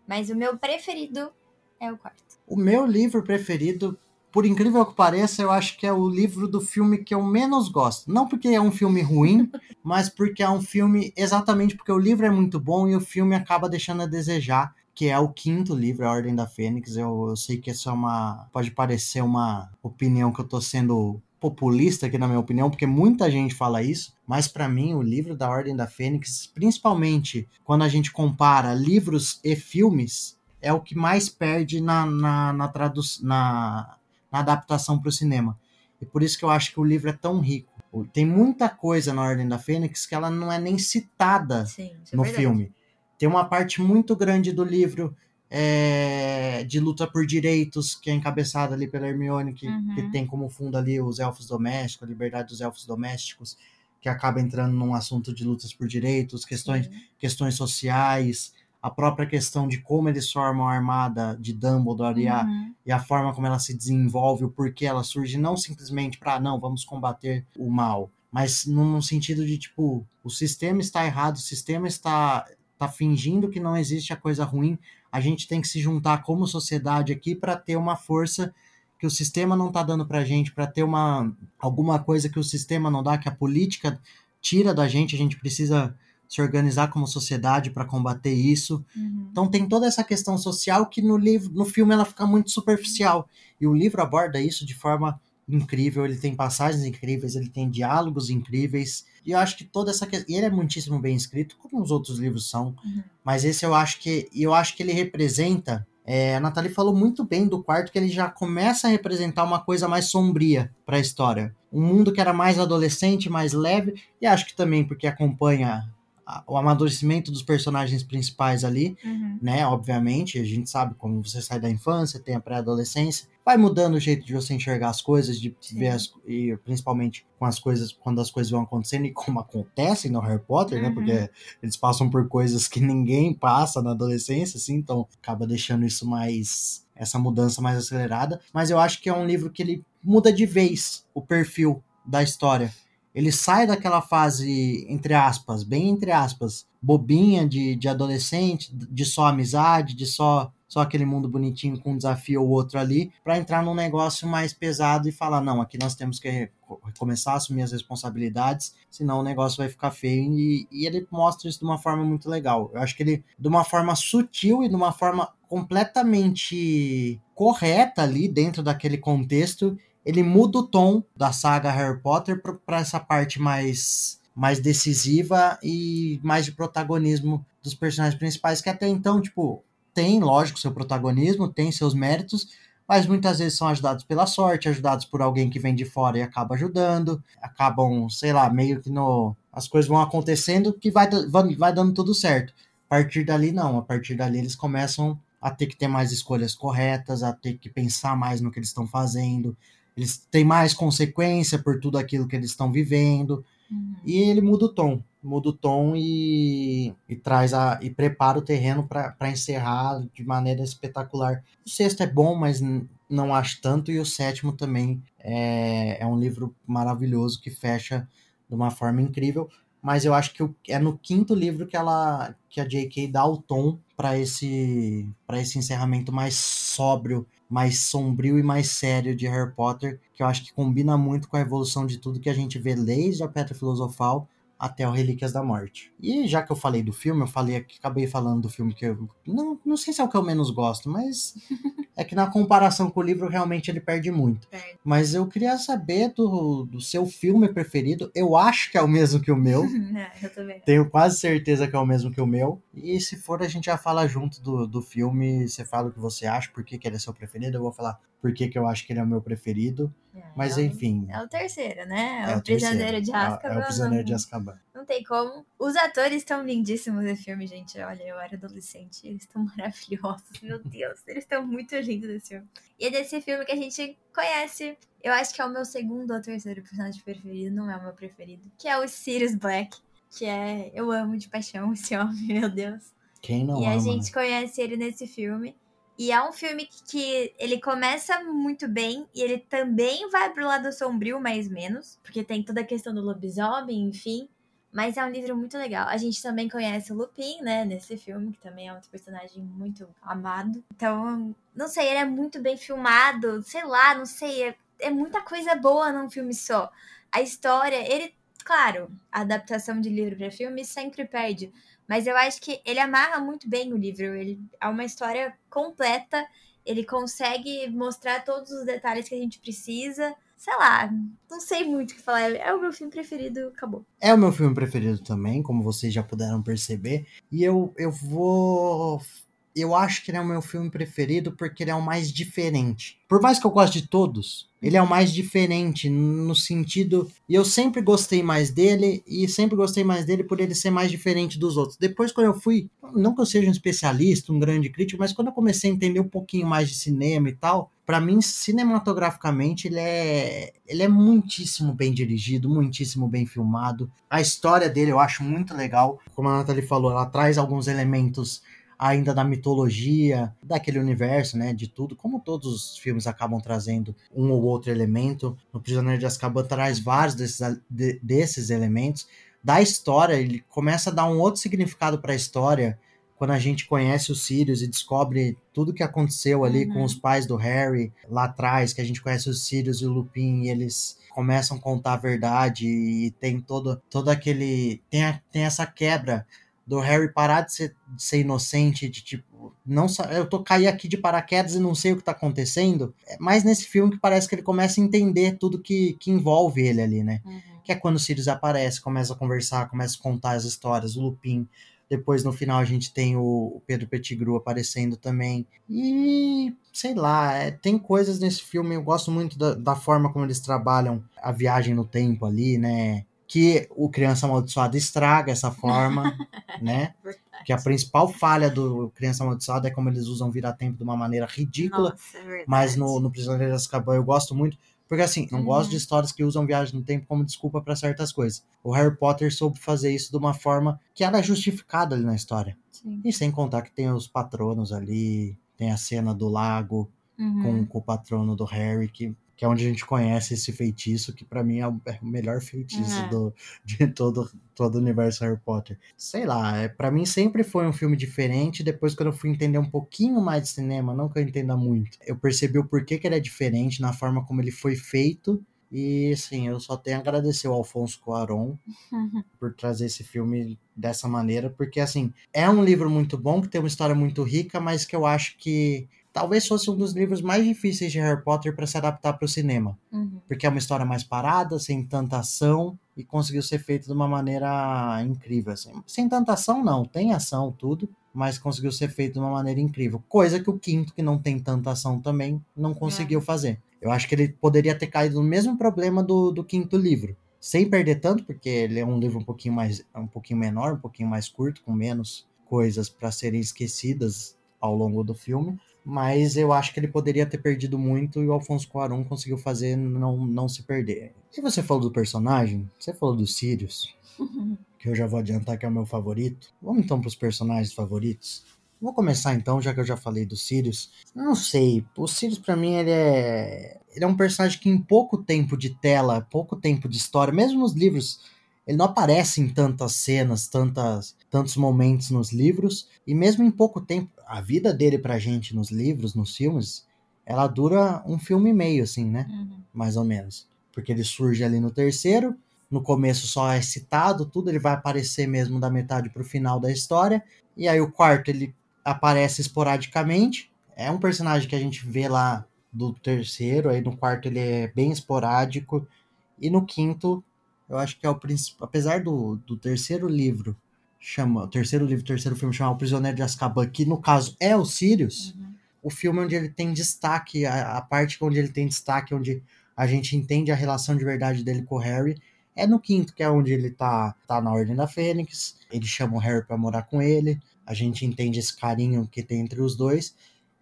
Mas o meu preferido é o quarto. O meu livro preferido, por incrível que pareça, eu acho que é o livro do filme que eu menos gosto. Não porque é um filme ruim, mas porque é um filme exatamente porque o livro é muito bom e o filme acaba deixando a desejar, que é o quinto livro, A Ordem da Fênix. Eu, eu sei que isso é uma. pode parecer uma opinião que eu tô sendo populista aqui na minha opinião, porque muita gente fala isso, mas para mim o livro da Ordem da Fênix, principalmente quando a gente compara livros e filmes, é o que mais perde na, na, na, tradu na, na adaptação para o cinema. E por isso que eu acho que o livro é tão rico. Tem muita coisa na Ordem da Fênix que ela não é nem citada Sim, é no verdade. filme. Tem uma parte muito grande do livro é, de luta por direitos, que é encabeçada ali pela Hermione, que, Uhum. que tem como fundo ali os elfos domésticos, a liberdade dos elfos domésticos, que acaba entrando num assunto de lutas por direitos, questões, Sim. questões sociais, a própria questão de como eles formam a armada de Dumbledore e, a, Uhum. e a forma como ela se desenvolve, o porquê ela surge, não simplesmente para, não, vamos combater o mal, mas num sentido de, tipo, o sistema está errado, o sistema está, está fingindo que não existe a coisa ruim, a gente tem que se juntar como sociedade aqui para ter uma força que o sistema não está dando pra gente, para ter uma alguma coisa que o sistema não dá, que a política tira da gente, a gente precisa se organizar como sociedade para combater isso. Uhum. Então tem toda essa questão social que no livro, no filme ela fica muito superficial. E o livro aborda isso de forma incrível, ele tem passagens incríveis, ele tem diálogos incríveis. E eu acho que toda essa questão, ele é muitíssimo bem escrito, como os outros livros são. Uhum. Mas esse eu acho que eu acho que ele representa é, a Nathalie falou muito bem do quarto que ele já começa a representar uma coisa mais sombria para a história. Um mundo que era mais adolescente, mais leve, e acho que também porque acompanha o amadurecimento dos personagens principais ali, Uhum. né? Obviamente, a gente sabe como você sai da infância, tem a pré-adolescência, vai mudando o jeito de você enxergar as coisas, de Sim. ver as, e principalmente com as coisas, quando as coisas vão acontecendo e como acontecem no Harry Potter, né? Uhum. Porque eles passam por coisas que ninguém passa na adolescência, assim, então acaba deixando isso mais essa mudança mais acelerada, mas eu acho que é um livro que ele muda de vez o perfil da história. Ele sai daquela fase, entre aspas, bem entre aspas, bobinha de, de adolescente, de só amizade, de só só aquele mundo bonitinho com um desafio ou outro ali, para entrar num negócio mais pesado e falar: não, aqui nós temos que começar a assumir as responsabilidades, senão o negócio vai ficar feio. E, e ele mostra isso de uma forma muito legal. Eu acho que ele, de uma forma sutil e de uma forma completamente correta ali dentro daquele contexto, ele muda o tom da saga Harry Potter para essa parte mais mais decisiva e mais de protagonismo dos personagens principais que até então, tipo, tem, lógico, seu protagonismo, tem seus méritos, mas muitas vezes são ajudados pela sorte, ajudados por alguém que vem de fora e acaba ajudando, acabam, sei lá, meio que no as coisas vão acontecendo que vai, vai dando tudo certo. A partir dali não, a partir dali eles começam a ter que ter mais escolhas corretas, a ter que pensar mais no que eles estão fazendo, eles têm mais consequência por tudo aquilo que eles estão vivendo. Uhum. E ele muda o tom, muda o tom e, e traz a e prepara o terreno para encerrar de maneira espetacular. O sexto é bom, mas não acho tanto, e o sétimo também é, é um livro maravilhoso que fecha de uma forma incrível. Mas eu acho que é no quinto livro que ela que a J.K. dá o tom para esse para esse encerramento mais sóbrio, mais sombrio e mais sério de Harry Potter, que eu acho que combina muito com a evolução de tudo que a gente vê desde a Pedra Filosofal até o Relíquias da Morte. E já que eu falei do filme, eu falei aqui, acabei falando do filme que eu não, não sei se é o que eu menos gosto, mas é que na comparação com o livro realmente ele perde muito. Perde. Mas eu queria saber do, do seu filme preferido. Eu acho que é o mesmo que o meu. É, eu também. Tenho quase certeza que é o mesmo que o meu. E se for, a gente já fala junto do, do filme. Você fala o que você acha, por que, que ele é seu preferido. Eu vou falar por que, que eu acho que ele é o meu preferido. É, Mas é o- enfim. É o terceiro, né? É, é o, prisioneiro de Azkaban. É, o prisioneiro de Azkaban. não tem como. Os atores estão lindíssimos nesse filme, gente. Olha, eu era adolescente. Eles estão maravilhosos. Meu Deus, eles estão muito lindos nesse filme. E é desse filme que a gente conhece. Eu acho que é o meu segundo ou terceiro personagem preferido. Não é o meu preferido. Que é o Sirius Black. Que é. Eu amo de paixão esse homem, meu Deus. Quem não e ama, a né? gente conhece ele nesse filme. E é um filme que, que ele começa muito bem e ele também vai pro lado sombrio, mais menos, porque tem toda a questão do lobisomem, enfim. Mas é um livro muito legal. A gente também conhece o Lupin, né, nesse filme, que também é outro personagem muito amado. Então, não sei, ele é muito bem filmado, sei lá, não sei, é, é muita coisa boa num filme só. A história, ele, claro, a adaptação de livro para filme sempre perde, mas eu acho que ele amarra muito bem o livro. Ele é uma história completa. Ele consegue mostrar todos os detalhes que a gente precisa. Sei lá, não sei muito o que falar. É o meu filme preferido, acabou. É o meu filme preferido também, como vocês já puderam perceber. E eu, eu vou eu acho que ele é o meu filme preferido porque ele é o mais diferente. Por mais que eu goste de todos, ele é o mais diferente no sentido. E eu sempre gostei mais dele, e sempre gostei mais dele por ele ser mais diferente dos outros. Depois, quando eu fui. Não que eu seja um especialista, um grande crítico, mas quando eu comecei a entender um pouquinho mais de cinema e tal, para mim, cinematograficamente, ele é, ele é muitíssimo bem dirigido, muitíssimo bem filmado. A história dele eu acho muito legal. Como a Nathalie falou, ela traz alguns elementos ainda da mitologia, daquele universo, né, de tudo, como todos os filmes acabam trazendo um ou outro elemento. No Prisioneiro de Azkaban traz vários desses, de, desses elementos. Da história, ele começa a dar um outro significado para a história quando a gente conhece os Sirius e descobre tudo que aconteceu ali uhum. com os pais do Harry lá atrás, que a gente conhece os Sirius e o Lupin e eles começam a contar a verdade e tem todo, todo aquele. Tem, a, tem essa quebra do Harry parar de ser, de ser inocente, de tipo, não eu tô caí aqui de paraquedas e não sei o que tá acontecendo. É mais nesse filme que parece que ele começa a entender tudo que, que envolve ele ali, né? Uhum. Que é quando o Sirius aparece, começa a conversar, começa a contar as histórias, o Lupin. Depois, no final, a gente tem o Pedro Pettigrew aparecendo também. E, sei lá, é, tem coisas nesse filme, eu gosto muito da, da forma como eles trabalham a viagem no tempo ali, né? Que o Criança Amaldiçoada estraga essa forma, né? Verdade. Que a principal falha do Criança Amaldiçoada é como eles usam vira-tempo de uma maneira ridícula. Nossa, é mas no, no Prisioneiro de Azkaban eu gosto muito, porque assim, não uhum. gosto de histórias que usam viagem no tempo como desculpa para certas coisas. O Harry Potter soube fazer isso de uma forma que era justificada ali na história. Sim. E sem contar que tem os patronos ali, tem a cena do lago uhum. com, com o patrono do Harry, que que é onde a gente conhece esse feitiço, que para mim é o, é o, melhor feitiço do, de todo, todo o universo Harry Potter. Sei lá, é, para mim sempre foi um filme diferente. Depois, quando eu fui entender um pouquinho mais de cinema, não que eu entenda muito, eu percebi o porquê que ele é diferente na forma como ele foi feito. E assim, eu só tenho a agradecer ao Alfonso Cuarón uhum. por trazer esse filme dessa maneira, porque assim, é um livro muito bom, que tem uma história muito rica, mas que eu acho que talvez fosse um dos livros mais difíceis de Harry Potter para se adaptar para o cinema. Uhum. Porque é uma história mais parada, sem tanta ação, e conseguiu ser feito de uma maneira incrível. Assim. Sem tanta ação, não, tem ação, tudo, mas conseguiu ser feito de uma maneira incrível. Coisa que o quinto, que não tem tanta ação também, não conseguiu é. fazer. Eu acho que ele poderia ter caído no mesmo problema do, do quinto livro. Sem perder tanto, porque ele é um livro um pouquinho mais um pouquinho menor, um pouquinho mais curto, com menos coisas para serem esquecidas ao longo do filme, mas eu acho que ele poderia ter perdido muito e o Alfonso Cuarón conseguiu fazer não, não se perder. E você falou do personagem, você falou do Sirius, que eu já vou adiantar que é o meu favorito. Vamos então para os personagens favoritos. Vou começar então, já que eu já falei do Sirius. Não sei, o Sirius para mim ele é ele é um personagem que em pouco tempo de tela, pouco tempo de história, mesmo nos livros ele não aparece em tantas cenas, tantas, tantos momentos nos livros, e mesmo em pouco tempo, a vida dele pra gente nos livros, nos filmes, ela dura um filme e meio, assim, né? Uhum. Mais ou menos. Porque ele surge ali no terceiro, no começo só é citado, tudo, ele vai aparecer mesmo da metade pro final da história, e aí o quarto ele aparece esporadicamente, é um personagem que a gente vê lá do terceiro, aí no quarto ele é bem esporádico, e no quinto eu acho que é o principal. Apesar do, do terceiro livro, chama. O terceiro livro, o terceiro filme chamar O Prisioneiro de Azkaban, que no caso é o Sirius, uhum. o filme onde ele tem destaque, a, a, parte onde ele tem destaque, onde a gente entende a relação de verdade dele com o Harry, é no quinto, que é onde ele tá, tá na Ordem da Fênix, ele chama o Harry para morar com ele, a gente entende esse carinho que tem entre os dois.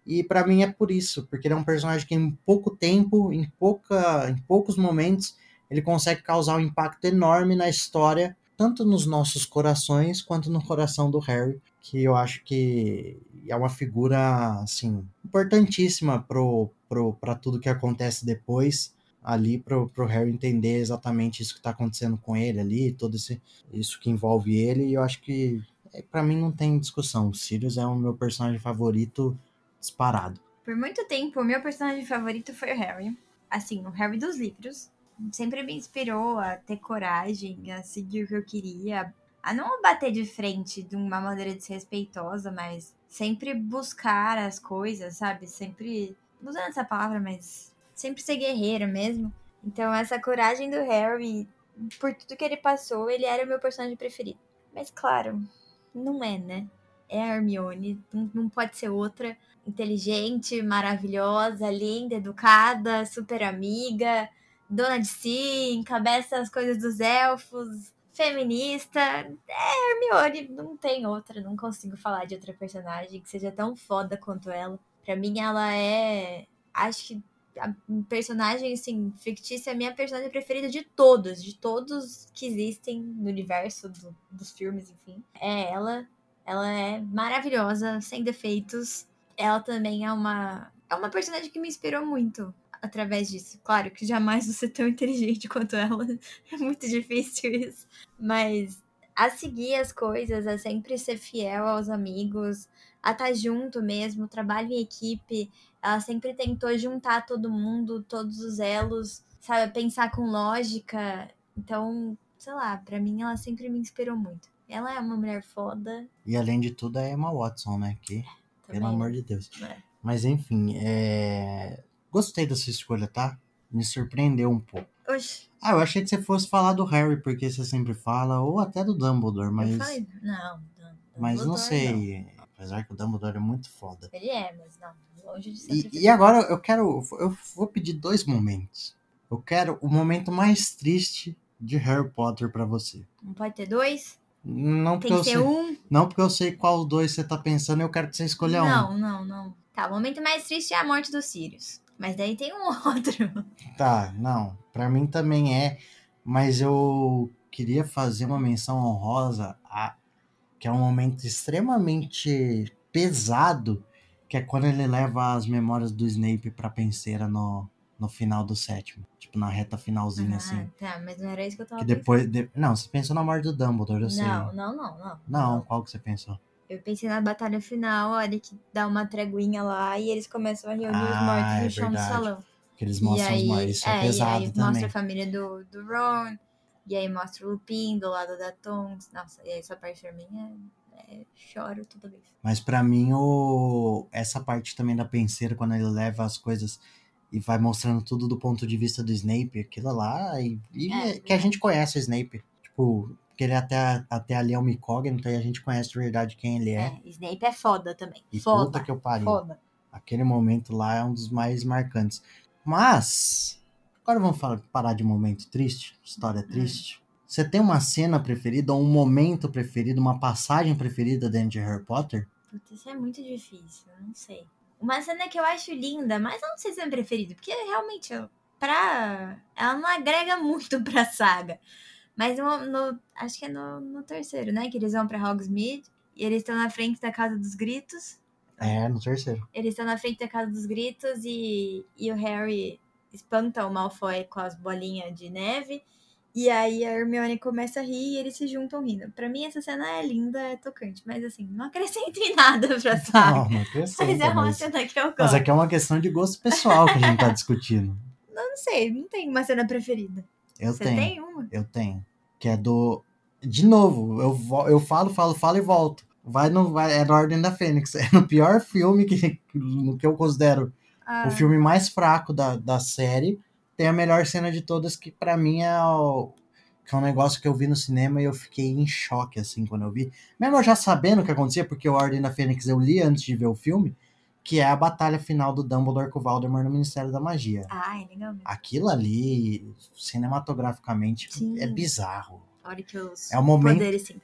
E para mim é por isso, porque ele é um personagem que em pouco tempo, em, pouca, em poucos momentos, ele consegue causar um impacto enorme na história, tanto nos nossos corações quanto no coração do Harry, que eu acho que é uma figura assim importantíssima pro, pro, para tudo que acontece depois ali pro, pro Harry entender exatamente isso que tá acontecendo com ele ali, todo esse, isso que envolve ele, e eu acho que é, para mim não tem discussão. O Sirius é o meu personagem favorito disparado. Por muito tempo, o meu personagem favorito foi o Harry. Assim, o Harry dos livros sempre me inspirou a ter coragem, a seguir o que eu queria, a não bater de frente de uma maneira desrespeitosa, mas sempre buscar as coisas, sabe? Sempre usando essa palavra, mas sempre ser guerreira mesmo. Então, essa coragem do Harry, por tudo que ele passou, ele era o meu personagem preferido. Mas claro, não é, né? é a Hermione, não pode ser outra. Inteligente, maravilhosa, linda, educada, super amiga, dona de si, encabeça as coisas dos elfos, feminista. É Hermione, não tem outra, não consigo falar de outra personagem que seja tão foda quanto ela. Pra mim, ela é. Acho que a personagem, assim, fictícia é a minha personagem preferida de todos, de todos que existem no universo do, dos filmes, enfim. É ela. Ela é maravilhosa, sem defeitos. Ela também é uma. É uma personagem que me inspirou muito através disso. Claro que jamais vou ser tão inteligente quanto ela. É muito difícil isso. Mas a seguir as coisas, a sempre ser fiel aos amigos, a estar tá junto mesmo, trabalho em equipe. Ela sempre tentou juntar todo mundo, todos os elos, sabe? Pensar com lógica. Então, sei lá, para mim ela sempre me inspirou muito. Ela é uma mulher foda. E além de tudo, é Emma Watson, né? Que, é, pelo amor de Deus. É. Mas enfim, é... gostei dessa escolha, tá? Me surpreendeu um pouco. Oxi. Ah, eu achei que você fosse falar do Harry, porque você sempre fala, ou até do Dumbledore, mas. Eu falei, não, mas não sei. Não. Apesar que o Dumbledore é muito foda. Ele é, mas não, longe de ser. E, e agora eu quero. Eu vou pedir dois momentos. Eu quero o momento mais triste de Harry Potter para você. Não pode ter dois? Não Tem que ter sei, um? Não porque eu sei qual dois você tá pensando, eu quero que você escolha não, um. Não, não, não. Tá, o momento mais triste é a morte dos Sirius. Mas daí tem um outro. Tá, não. Pra mim também é. Mas eu queria fazer uma menção honrosa a que é um momento extremamente pesado, que é quando ele leva as memórias do Snape pra penseira no, no final do sétimo. Tipo, na reta finalzinha, ah, assim. Tá, mas não era isso que eu tava Que depois. De... Não, você pensou na morte do Dumbledore, eu sei. Não, não, não, não. Não, qual que você pensou? Eu pensei na batalha final, a hora que dá uma treguinha lá e eles começam a reunir os Ah, mortos é no chão verdade. do salão. Que eles E mostram aí, os mortos. Isso é, é, e pesado aí também. mostra a família do, do Ron, e aí mostra o Lupin do lado da Tonks. Nossa, e aí essa parte pra mim é, é- choro toda vez. Mas pra mim, o... essa parte também da penseira, quando ele leva as coisas e vai mostrando tudo do ponto de vista do Snape, aquilo lá, e, e É, que a gente conhece o Snape. Tipo, porque ele até, até ali é uma incógnita e a gente conhece de verdade quem ele é. É, Snape é foda também. E foda. puta que eu pariu. Foda. Aquele momento lá é um dos mais marcantes. Mas, agora vamos falar, parar de momento triste, história triste. Você tem uma cena preferida, ou um momento preferido, uma passagem preferida dentro de Harry Potter? Puta, isso é muito difícil, não sei. Uma cena que eu acho linda, mas eu não sei se é preferido, porque realmente, pra. Ela não agrega muito pra saga. Mas no, no- acho que é no, no terceiro, né? Que eles vão pra Hogsmeade e eles estão na frente da Casa dos Gritos. É, no terceiro. Eles estão na frente da Casa dos Gritos e, e o Harry espanta o Malfoy com as bolinhas de neve. E aí a Hermione começa a rir e eles se juntam rindo. Pra mim essa cena é linda, é tocante, mas assim, não acrescenta em nada pra saga. Não, não acrescenta, Mas é uma mas, cena que eu gosto. mas aqui é uma questão de gosto pessoal que a gente tá discutindo. Não sei, não tem uma cena preferida. Eu Você tenho, tem uma? eu tenho. Que é do. De novo, eu, eu falo, falo, falo e volto. Vai no, vai, é na Ordem da Fênix. É no pior filme que, no que eu considero Ah, o filme mais fraco da, da série. Tem a melhor cena de todas, que pra mim é o. Que é um negócio que eu vi no cinema e eu fiquei em choque, assim, quando eu vi. Mesmo eu já sabendo o que acontecia, porque o Ordem da Fênix eu li antes de ver o filme, que é a batalha final do Dumbledore com o Voldemort no Ministério da Magia. Ah, é legal mesmo. Aquilo ali, cinematograficamente, Sim. é bizarro. A hora que os É o momento-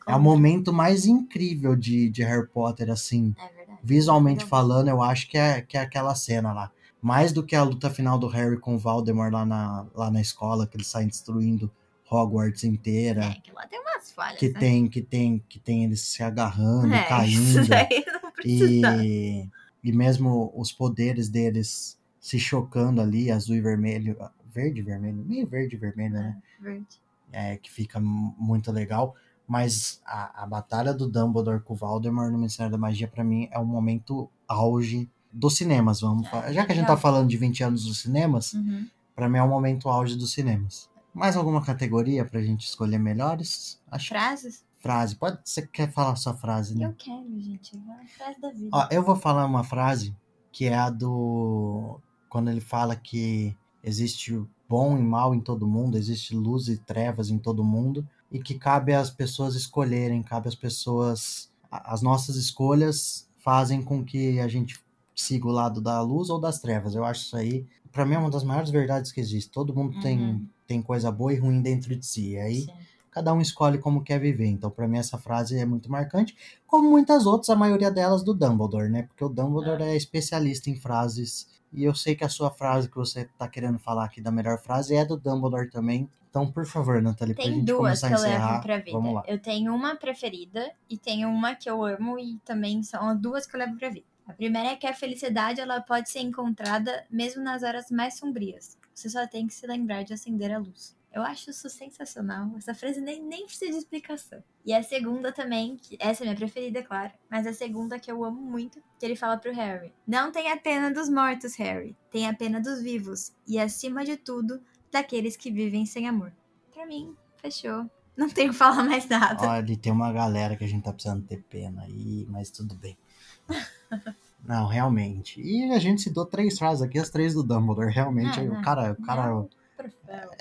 É o momento mais incrível de, de Harry Potter, assim. É verdade. Visualmente Legal. falando, eu acho que é, que é aquela cena lá. Mais do que a luta final do Harry com o Voldemort lá na, lá na escola, que eles saem destruindo Hogwarts inteira. É, que lá tem umas falhas, Que né? tem, que tem, que tem eles se agarrando, é, caindo. Isso daí não precisa. E, e mesmo os poderes deles se chocando ali, azul e vermelho. Verde e vermelho, meio verde e vermelho, né? Verde. é, que fica mu- muito legal. Mas a, a batalha do Dumbledore com o Voldemort no Ministério da Magia, pra mim, é um momento auge dos cinemas. Vamos É, falar. Já que a gente tá falando de 20 anos dos cinemas, Uhum. pra mim é um momento auge dos cinemas. Mais alguma categoria pra gente escolher melhores? Acho Frases? Frase. Pode você quer falar a sua frase, né? Eu quero, gente. É a frase da vida. Ó, eu vou falar uma frase que é a do. Quando ele fala que existe bom e mal em todo mundo, existe luz e trevas em todo mundo, e que cabe às pessoas escolherem, cabe às pessoas as nossas escolhas fazem com que a gente siga o lado da luz ou das trevas. Eu acho isso aí, para mim, é uma das maiores verdades que existe. Todo mundo uhum. tem, tem coisa boa e ruim dentro de si. E aí, Sim. Cada um escolhe como quer viver. Então, para mim, essa frase é muito marcante, como muitas outras, a maioria delas do Dumbledore, né? Porque o Dumbledore é, é especialista em frases. E eu sei que a sua frase que você tá querendo falar aqui da melhor frase é do Dumbledore também. Então, por favor, Nathalie, tem pra gente duas começar que a encerrar, eu levo pra vida. Vamos lá. Eu tenho uma preferida e tenho uma que eu amo e também são duas que eu levo pra vida. A primeira é que a felicidade ela pode ser encontrada mesmo nas horas mais sombrias. Você só tem que se lembrar de acender a luz. Eu acho isso sensacional. Essa frase nem, nem precisa de explicação. E a segunda também, que essa é minha preferida, é claro. Mas a segunda que eu amo muito, que ele fala pro Harry: Não tenha pena dos mortos, Harry. Tenha pena dos vivos. E acima de tudo, daqueles que vivem sem amor. Pra mim, fechou. Não tenho que falar mais nada. Olha, tem uma galera que a gente tá precisando ter pena aí, mas tudo bem. não, realmente. E a gente citou três frases aqui, as três do Dumbledore. Realmente, não, o cara. O cara não,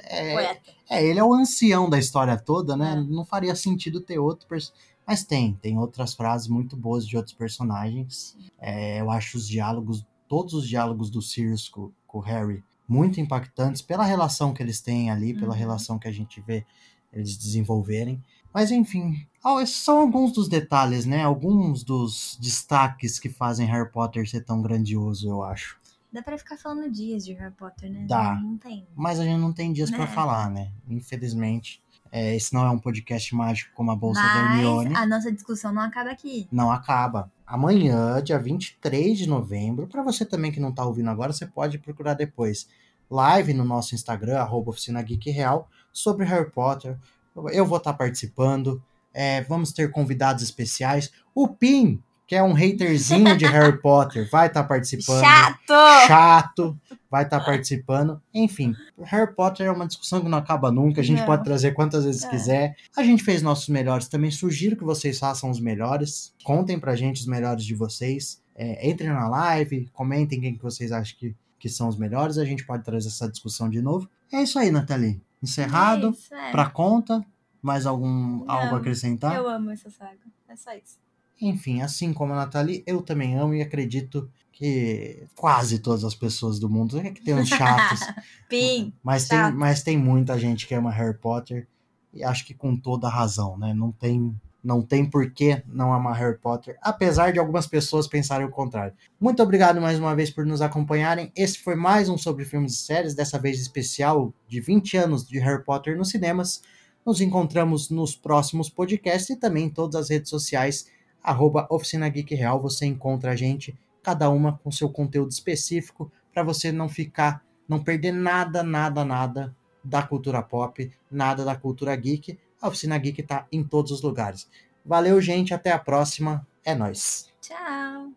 é, é, ele é o ancião da história toda, né? É. Não faria sentido ter outro personagem. Mas tem, tem outras frases muito boas de outros personagens. É, eu acho os diálogos, todos os diálogos do Sirius com, com o Harry muito impactantes pela relação que eles têm ali, uhum. pela relação que a gente vê eles desenvolverem. Mas enfim, esses são alguns dos detalhes, né? Alguns dos destaques que fazem Harry Potter ser tão grandioso, eu acho. Dá pra ficar falando dias de Harry Potter, né? Dá. Não, tem. Mas a gente não tem dias né? para falar, né? Infelizmente. É, esse não é um podcast mágico como a Bolsa Mas da Hermione. a nossa discussão não acaba aqui. Não acaba. Amanhã, dia 23 de novembro, para você também que não tá ouvindo agora, você pode procurar depois. Live no nosso Instagram, arroba Oficina Geek Real, sobre Harry Potter. Eu vou estar tá participando. É, vamos ter convidados especiais. O Pim, que é um haterzinho de Harry Potter, vai estar tá participando. Chato! Chato, vai estar tá participando. Enfim, Harry Potter é uma discussão que não acaba nunca. A gente não. pode trazer quantas vezes é. quiser. A gente fez nossos melhores também. Sugiro que vocês façam os melhores. Contem pra gente os melhores de vocês. É, entrem na live, comentem quem que vocês acham que, que são os melhores. A gente pode trazer essa discussão de novo. É isso aí, Nathalie. Encerrado. É é. Pra conta. Mais algum não, algo a acrescentar? Eu amo essa saga. É só isso. Enfim, assim como a Nathalie, eu também amo e acredito que quase todas as pessoas do mundo, é que tem uns chatos. Pim, mas, chato. tem, mas tem muita gente que ama Harry Potter e acho que com toda razão, né? Não tem, não tem por que não amar Harry Potter, apesar de algumas pessoas pensarem o contrário. Muito obrigado mais uma vez por nos acompanharem. Esse foi mais um sobre filmes e séries, dessa vez especial de 20 anos de Harry Potter nos cinemas. Nos encontramos nos próximos podcasts e também em todas as redes sociais arroba Oficina Geek Real, você encontra a gente, cada uma com seu conteúdo específico, para você não ficar, não perder nada, nada, nada da cultura pop, nada da cultura geek. A Oficina Geek está em todos os lugares. Valeu, gente, até a próxima. É nós. Tchau.